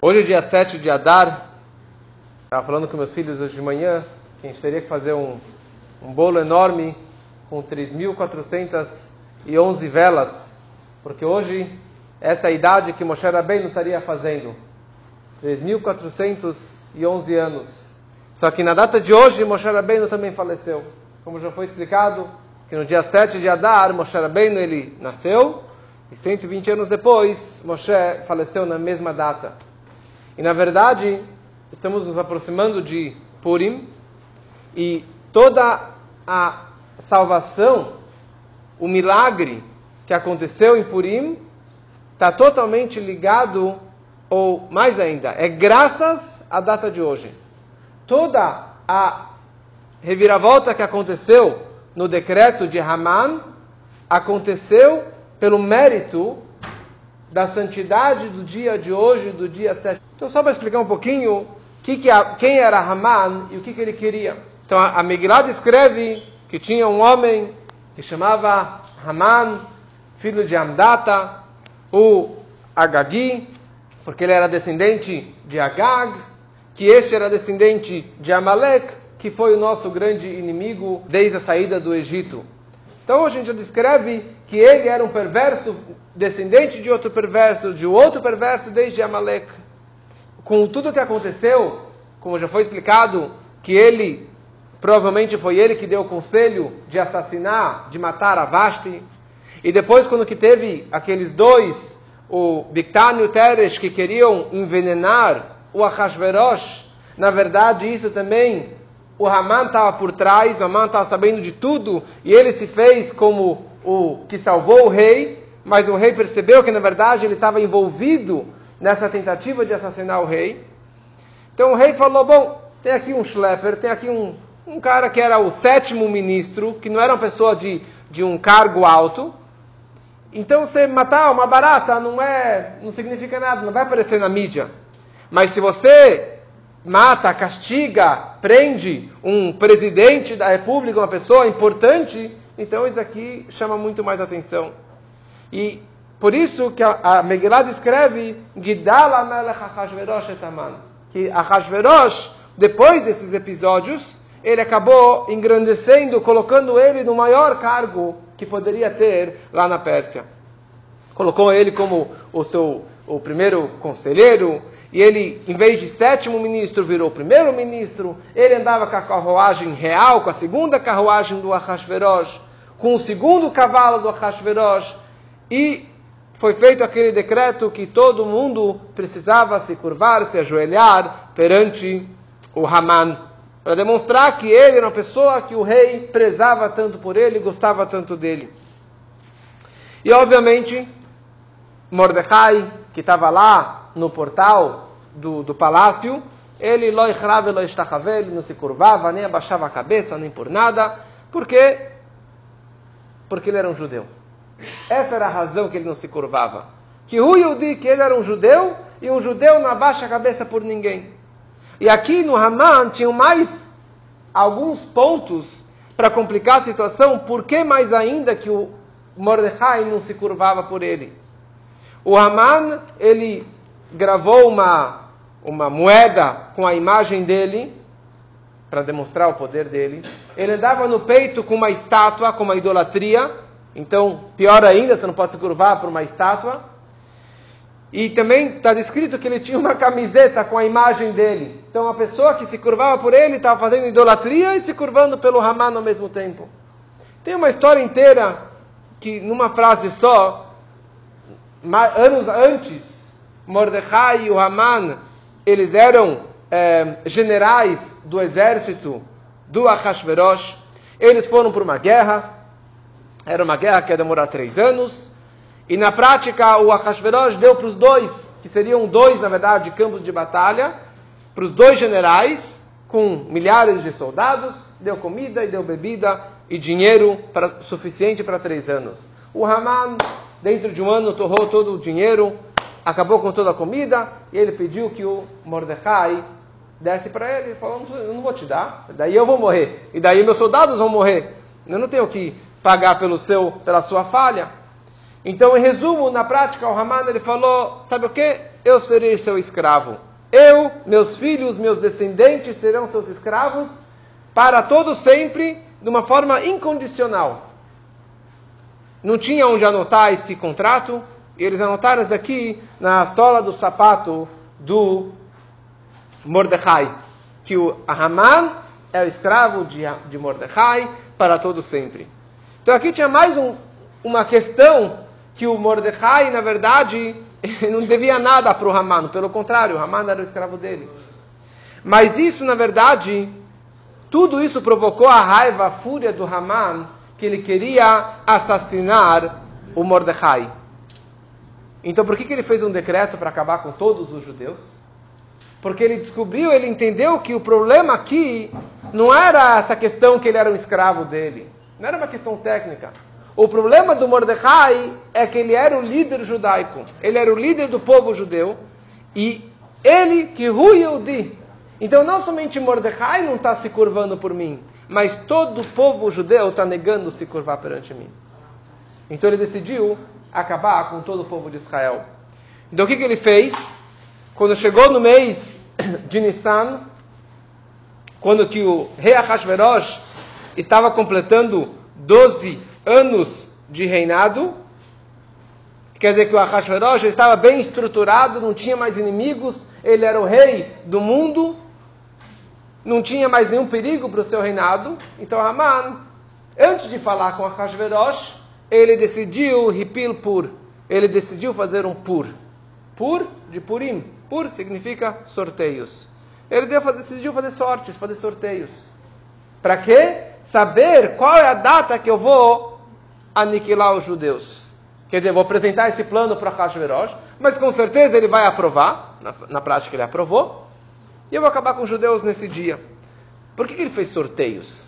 Hoje é dia 7 de Adar. Estava falando com meus filhos hoje de manhã que a gente teria que fazer um, um bolo enorme com 3.411 velas, porque hoje essa é a idade que Moshe Rabbeinu estaria fazendo. 3.411 anos. Só que na data de hoje Moshe Rabbeinu também faleceu. Como já foi explicado, que no dia 7 de Adar, Moshe Rabbeinu ele nasceu, e 120 anos depois, Moshe faleceu na mesma data. E na verdade, estamos nos aproximando de Purim e toda a salvação, o milagre que aconteceu em Purim está totalmente ligado, ou mais ainda, é graças à data de hoje. Toda a reviravolta que aconteceu no decreto de Haman aconteceu pelo mérito da santidade do dia de hoje, do dia 7. Então, só para explicar um pouquinho que que a, quem era Haman e o que, que ele queria. Então, a, a Megillah descreve que tinha um homem que chamava Haman, filho de Amdata, o Agagi, porque ele era descendente de Agag, que este era descendente de Amalek, que foi o nosso grande inimigo desde a saída do Egito. Então a gente já descreve que ele era um perverso, descendente de outro perverso, de outro perverso desde Amalek. Com tudo o que aconteceu, como já foi explicado, que ele, provavelmente foi ele que deu o conselho de assassinar, de matar a Vashti. E depois, quando que teve aqueles dois, o Bictán e o Teresh, que queriam envenenar o Ahasverosh, na verdade isso também o Haman estava por trás, o Haman estava sabendo de tudo, e ele se fez como o que salvou o rei, mas o rei percebeu que na verdade ele estava envolvido nessa tentativa de assassinar o rei. Então o rei falou: Bom, tem aqui um schlepper, tem aqui um, um cara que era o sétimo ministro, que não era uma pessoa de, de um cargo alto. Então você matar uma barata não é, não significa nada, não vai aparecer na mídia. Mas se você mata, castiga, prende um presidente da república, uma pessoa importante, então isso aqui chama muito mais atenção. E por isso que a, a Megillah descreve Gidal Amelech Achashverosh etaman, que depois desses episódios, ele acabou engrandecendo, colocando ele no maior cargo que poderia ter lá na Pérsia. Colocou ele como o seu o primeiro conselheiro, e ele, em vez de sétimo ministro, virou primeiro ministro. Ele andava com a carruagem real, com a segunda carruagem do Ahasverosh, com o segundo cavalo do Ahasverosh. E foi feito aquele decreto que todo mundo precisava se curvar, se ajoelhar perante o Haman, para demonstrar que ele era uma pessoa que o rei prezava tanto por ele, gostava tanto dele. E obviamente, Mordecai, que estava lá no portal do, do palácio, ele ele não se curvava, nem abaixava a cabeça, nem por nada. Por quê? Porque ele era um judeu. Essa era a razão que ele não se curvava. Que o Yudi, que ele era um judeu, e um judeu não abaixa a cabeça por ninguém. E aqui no Haman tinham mais alguns pontos para complicar a situação, por que mais ainda que o Mordecai não se curvava por ele? O Haman, ele gravou uma, uma moeda com a imagem dele, para demonstrar o poder dele. Ele andava no peito com uma estátua, com uma idolatria. Então, pior ainda, você não pode se curvar por uma estátua. E também está descrito que ele tinha uma camiseta com a imagem dele. Então, a pessoa que se curvava por ele estava fazendo idolatria e se curvando pelo Haman ao mesmo tempo. Tem uma história inteira que, numa frase só, anos antes, Mordecai e o Haman, eles eram é, generais do exército do Ahasverosh. Eles foram para uma guerra. Era uma guerra que ia demorar três anos. E na prática, o Ahasverosh deu para os dois, que seriam dois, na verdade, campos de batalha, para os dois generais, com milhares de soldados, deu comida e deu bebida e dinheiro para, suficiente para três anos. O Haman, dentro de um ano, torrou todo o dinheiro acabou com toda a comida e ele pediu que o Mordecai desse para ele. Ele falou: Eu não vou te dar, daí eu vou morrer, e daí meus soldados vão morrer. Eu não tenho que pagar pelo seu, pela sua falha. Então, em resumo, na prática, o Haman ele falou: Sabe o que? eu serei seu escravo. Eu, meus filhos, meus descendentes serão seus escravos para todo sempre, de uma forma incondicional. Não tinha onde anotar esse contrato, e eles anotaram isso aqui na sola do sapato do Mordecai, que o Haman é o escravo de, de Mordecai para todo sempre. Então aqui tinha mais um, uma questão que o Mordecai, na verdade, não devia nada para o Haman, pelo contrário, o Haman era o escravo dele. Mas isso, na verdade, tudo isso provocou a raiva, a fúria do Haman, que ele queria assassinar o Mordecai. Então por que, que ele fez um decreto para acabar com todos os judeus? Porque ele descobriu, ele entendeu que o problema aqui não era essa questão que ele era um escravo dele. Não era uma questão técnica. O problema do Mordecai é que ele era o líder judaico. Ele era o líder do povo judeu. E ele que Yehudi. Então não somente Mordecai não está se curvando por mim, mas todo o povo judeu está negando se curvar perante mim. Então ele decidiu acabar com todo o povo de Israel. Então o que, que ele fez? Quando chegou no mês de Nissan, quando que o rei Ahasverosh estava completando 12 anos de reinado. Quer dizer que o Ahasverosh estava bem estruturado, não tinha mais inimigos, ele era o rei do mundo, não tinha mais nenhum perigo para o seu reinado. Então Haman, antes de falar com Ahasverosh, ele decidiu Hipil Pur. Ele decidiu fazer um Pur. Pur de Purim. Pur significa sorteios. Ele decidiu fazer sortes, fazer sorteios. Para quê? Saber qual é a data que eu vou aniquilar os judeus. Quer dizer, vou apresentar esse plano para Hashverosh, mas com certeza ele vai aprovar, na, na, prática ele aprovou, e eu vou acabar com os judeus nesse dia. Por que, que ele fez sorteios?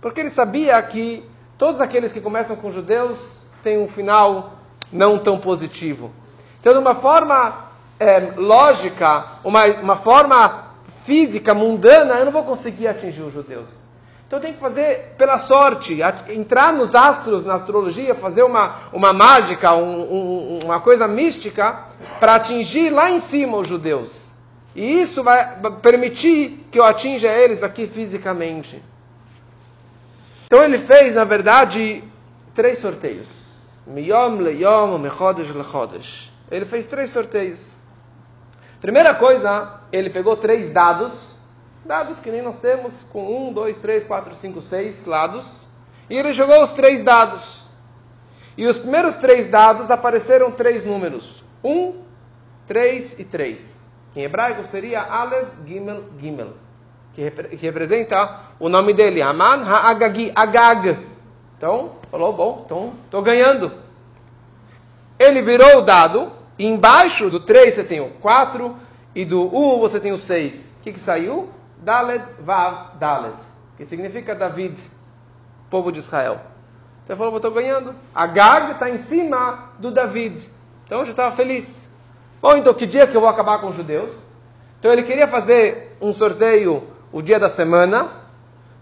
Porque ele sabia que todos aqueles que começam com judeus têm um final não tão positivo. Então, de uma forma é, lógica, uma, uma forma física, mundana, eu não vou conseguir atingir os judeus. Então tem que fazer pela sorte, entrar nos astros, na astrologia, fazer uma, uma mágica, um, um, uma coisa mística, para atingir lá em cima os judeus. E isso vai permitir que eu atinja eles aqui fisicamente. Então ele fez, na verdade, três sorteios. Miyom, Leyom, Mechodesh, Lechodesh. Ele fez três sorteios. Primeira coisa, ele pegou três dados dados que nem nós temos, com um, dois, três, quatro, cinco, seis lados. E ele jogou os três dados. E os primeiros três dados apareceram três números: um, três e três. Em hebraico seria Aleph, Gimel, Gimel. Que, que representa o nome dele, Aman Ha'agagi, Agag. Então, falou, bom, então estou ganhando. Ele virou o dado, e embaixo do 3 você tem o 4, e do 1 você tem o 6. O que, que saiu? Dalet Vav Dalet, que significa David, povo de Israel. Então ele falou, estou ganhando. Agag está em cima do David. Então eu já estava feliz. Bom, então que dia que eu vou acabar com os judeus? Então ele queria fazer um sorteio o dia da semana,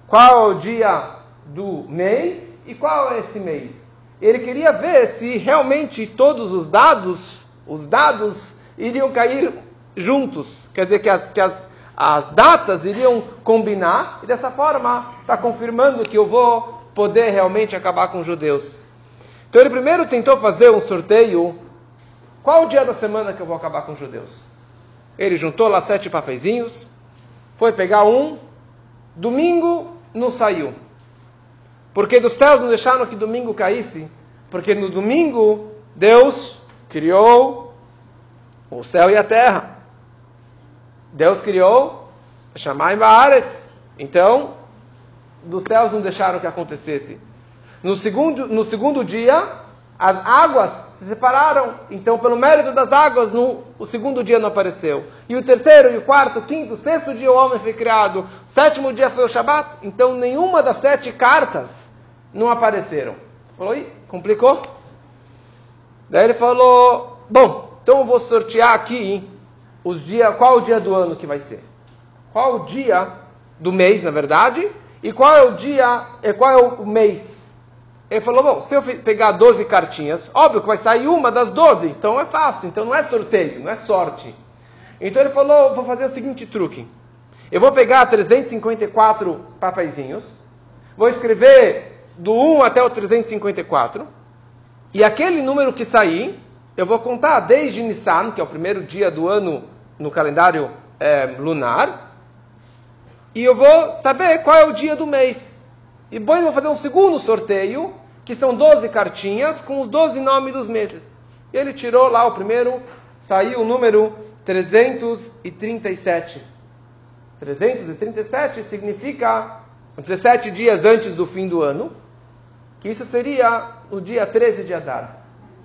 qual é o dia do mês e qual é esse mês. Ele queria ver se realmente todos os dados, os dados iriam cair juntos. Quer dizer que as, que as as datas iriam combinar, e dessa forma está confirmando que eu vou poder realmente acabar com os judeus. Então ele primeiro tentou fazer um sorteio. Qual o dia da semana que eu vou acabar com os judeus? Ele juntou lá sete papeizinhos, foi pegar um, domingo não saiu. Porque dos céus não deixaram que domingo caísse, porque no domingo Deus criou o céu e a terra. Deus criou Shammai Baaretz. Então, dos céus não deixaram que acontecesse. No segundo, no segundo dia, as águas se separaram. Então, pelo mérito das águas, no, o segundo dia não apareceu. E o terceiro, e o quarto, quinto, sexto dia o homem foi criado. Sétimo dia foi o Shabat. Então, nenhuma das sete cartas não apareceram. Falou, aí, complicou? Daí ele falou, bom, então eu vou sortear aqui os dia, qual o dia do ano que vai ser? Qual o dia do mês, na verdade? E qual é o dia, qual é o mês? Ele falou, bom, se eu pegar 12 cartinhas, óbvio que vai sair uma das 12, então é fácil, então não é sorteio, não é sorte. Então ele falou, vou fazer o seguinte truque. Eu vou pegar 354 papeizinhos, vou escrever do 1 até o 354, e aquele número que sair, eu vou contar desde Nissan, que é o primeiro dia do ano no calendário é, lunar, e eu vou saber qual é o dia do mês. E depois vou fazer um segundo sorteio, que são 12 cartinhas com os 12 nomes dos meses. E ele tirou lá o primeiro, saiu o número 337. 337 significa 17 dias antes do fim do ano, que isso seria o dia 13 de Adar.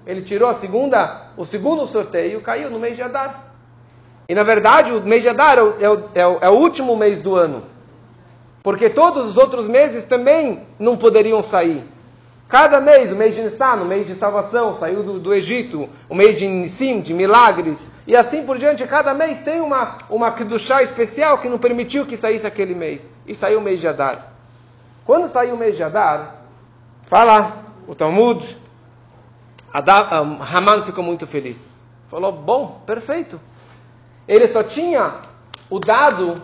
Ele tirou a segunda, o segundo sorteio, caiu no mês de Adar. E na verdade o mês de Adar é o, é o, é o último mês do ano. Porque todos os outros meses também não poderiam sair. Cada mês, o mês de Nissan, o mês de salvação, saiu do, do, Egito, o mês de Nissim, de milagres, e assim por diante, cada mês tem uma, uma Kedushá especial que não permitiu que saísse aquele mês. E saiu o mês de Adar. Quando saiu o mês de Adar, fala o Talmud, um, Haman ficou muito feliz. Falou, bom, perfeito. Ele só tinha o dado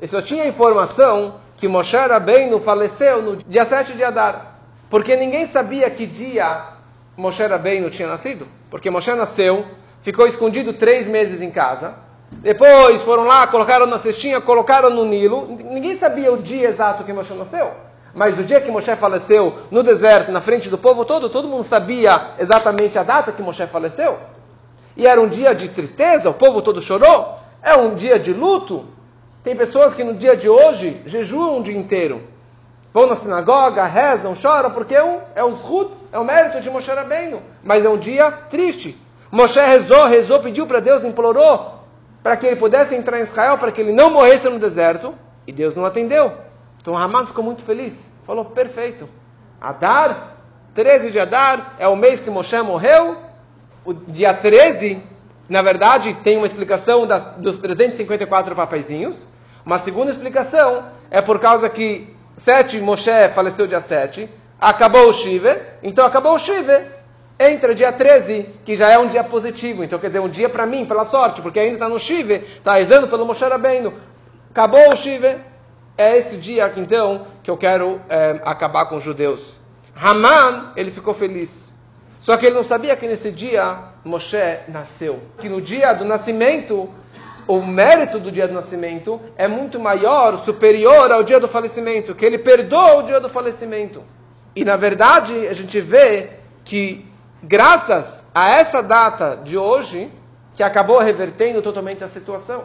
ele só tinha informação que Moshe Rabbeinu faleceu no dia 7 de Adar. Porque ninguém sabia que dia Moshe Rabbeinu tinha nascido. Porque Moshe nasceu, ficou escondido três meses em casa. Depois foram lá, colocaram na cestinha, colocaram no Nilo. Ninguém sabia o dia exato que Moshe nasceu. Mas o dia que Moshe faleceu no deserto, na frente do povo todo, todo mundo sabia exatamente a data que Moshe faleceu. E era um dia de tristeza, o povo todo chorou. É um dia de luto. Tem pessoas que no dia de hoje jejuam o dia inteiro. Vão na sinagoga, rezam, choram, porque é o, é o é o mérito de Moshe Rabbeinu. Mas é um dia triste. Moshe rezou, rezou, pediu para Deus, implorou para que ele pudesse entrar em Israel, para que ele não morresse no deserto. E Deus não atendeu. Então Haman ficou muito feliz. Falou, perfeito. Adar, 13 de Adar, é o mês que Moshe morreu. O dia 13 na verdade, tem uma explicação das, dos 354 papeizinhos. Uma segunda explicação é por causa que 7, Moshe faleceu dia 7, acabou o Shiva, então acabou o Shiva, entra dia 13, que já é um dia positivo. Então, quer dizer, um dia para mim, pela sorte, porque ainda está no Shiva, está rezando pelo Moshe Rabbeinu. Acabou o Shiva, é esse dia, então, que eu quero é, acabar com os judeus. Haman, ele ficou feliz. Só que ele não sabia que nesse dia Moshe nasceu. Que no dia do nascimento, o mérito do dia do nascimento é muito maior, superior ao dia do falecimento. Que ele perdoa o dia do falecimento. E na verdade, a gente vê que, graças a essa data de hoje, que acabou revertendo totalmente a situação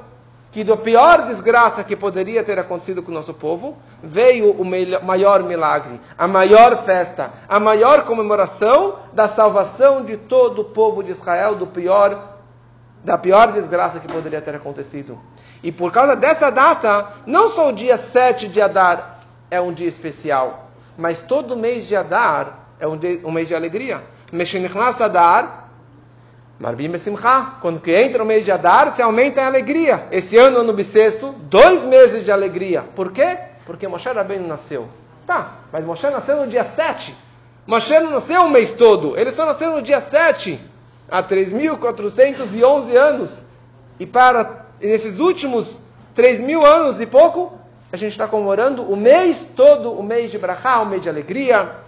que do pior desgraça que poderia ter acontecido com o nosso povo, veio o maior milagre, a maior festa, a maior comemoração da salvação de todo o povo de Israel do pior da pior desgraça que poderia ter acontecido. E por causa dessa data, não só o dia 7 de Adar é um dia especial, mas todo mês de Adar é um, dia, um mês de alegria. Meshenichnas Adar, Marvim Besimcha, quando que entra o mês de Adar, se aumenta a alegria. Esse ano, ano bissexto, dois meses de alegria. Por quê? Porque Moshe Rabbeinu nasceu. Tá, mas Moshe nasceu no dia 7. Moshe não nasceu o mês todo, ele só nasceu no dia 7, há 3.411 anos. E para nesses últimos 3 mil anos e pouco, a gente está comemorando o mês todo, o mês de Brachá, o mês de alegria,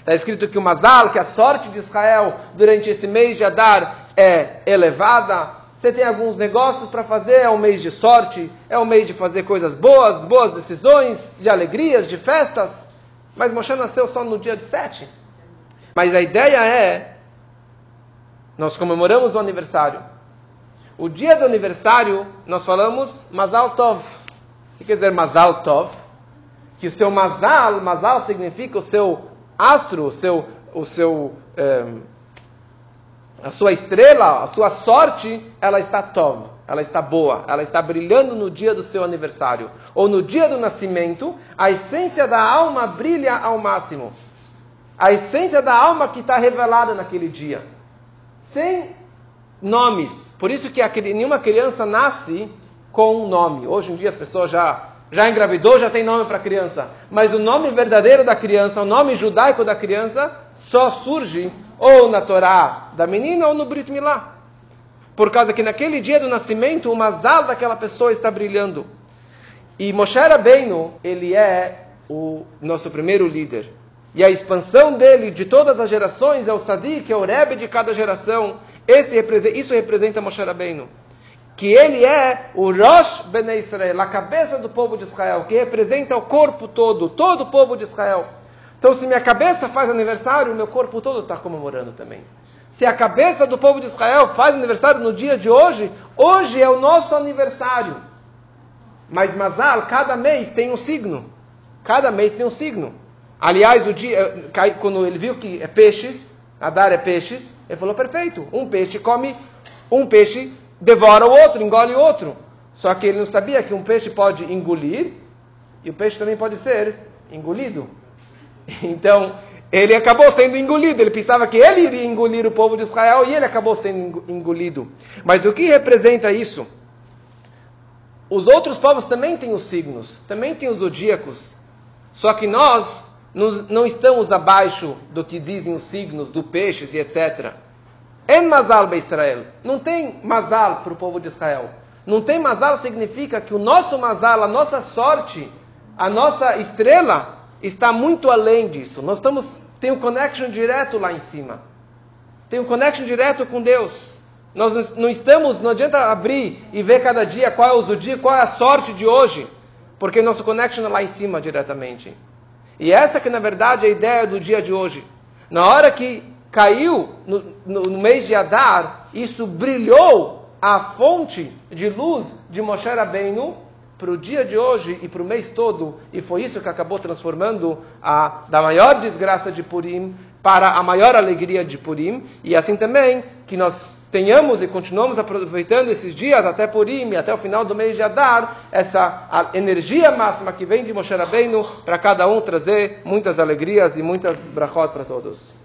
Está escrito que o Mazal, que a sorte de Israel durante esse mês de Adar é elevada. Você tem alguns negócios para fazer, é um mês de sorte, é um mês de fazer coisas boas, boas decisões, de alegrias, de festas. Mas Moshe nasceu só no dia de sete. Mas a ideia é, nós comemoramos o aniversário. O dia do aniversário, nós falamos Mazal Tov. O que quer dizer Mazal Tov? Que o seu Mazal, Mazal significa o seu astro, o seu, o seu, é, a sua estrela, a sua sorte, ela está tov, ela está boa, ela está brilhando no dia do seu aniversário. Ou no dia do nascimento, a essência da alma brilha ao máximo. A essência da alma que está revelada naquele dia. Sem nomes. Por isso que nenhuma criança nasce com um nome. Hoje em dia as pessoas já já engravidou, já tem nome para a criança. Mas o nome verdadeiro da criança, o nome judaico da criança, só surge ou na Torá da menina ou no Brit Milá. Por causa que naquele dia do nascimento, o mazal daquela pessoa está brilhando. E Moshe Rabbeinu, ele é o nosso primeiro líder. E a expansão dele de todas as gerações é o Sadiq, é o Rebbe de cada geração. Esse, isso representa Moshe Rabbeinu. Que ele é o Rosh Bnei Israel, a cabeça do povo de Israel, que representa o corpo todo, todo o povo de Israel. Então, se minha cabeça faz aniversário, o meu corpo todo está comemorando também. Se a cabeça do povo de Israel faz aniversário no dia de hoje, hoje é o nosso aniversário. Mas Mazal, cada mês tem um signo. Cada mês tem um signo. Aliás, o dia, quando ele viu que é peixes, Adar é peixes, ele falou: perfeito, um peixe come, um peixe devora o outro, engole o outro. Só que ele não sabia que um peixe pode engolir e o peixe também pode ser engolido. Então, ele acabou sendo engolido. Ele pensava que ele iria engolir o povo de Israel e ele acabou sendo engolido. Mas o que representa isso? Os outros povos também têm os signos, também têm os zodíacos. Só que nós não estamos abaixo do que dizem os signos do peixes e etc. En mazal be Israel. Não tem mazal para o povo de Israel. Não tem mazal significa que o nosso mazal, a nossa sorte, a nossa estrela está muito além disso. Nós estamos tem um connection direto lá em cima. Tem um connection direto com Deus. Nós não estamos, não adianta abrir e ver cada dia qual é o zodíaco, qual é a sorte de hoje, porque nosso connection é lá em cima diretamente. E essa que na verdade é a ideia do dia de hoje. Na hora que caiu no, no, no mês de Adar, isso brilhou a fonte de luz de Moshe Rabbeinu para o dia de hoje e para o mês todo, e foi isso que acabou transformando a da maior desgraça de Purim para a maior alegria de Purim, e assim também que nós tenhamos e continuamos aproveitando esses dias até Purim até o final do mês de Adar, essa energia máxima que vem de Moshe Rabbeinu para cada um trazer muitas alegrias e muitas brachot para todos.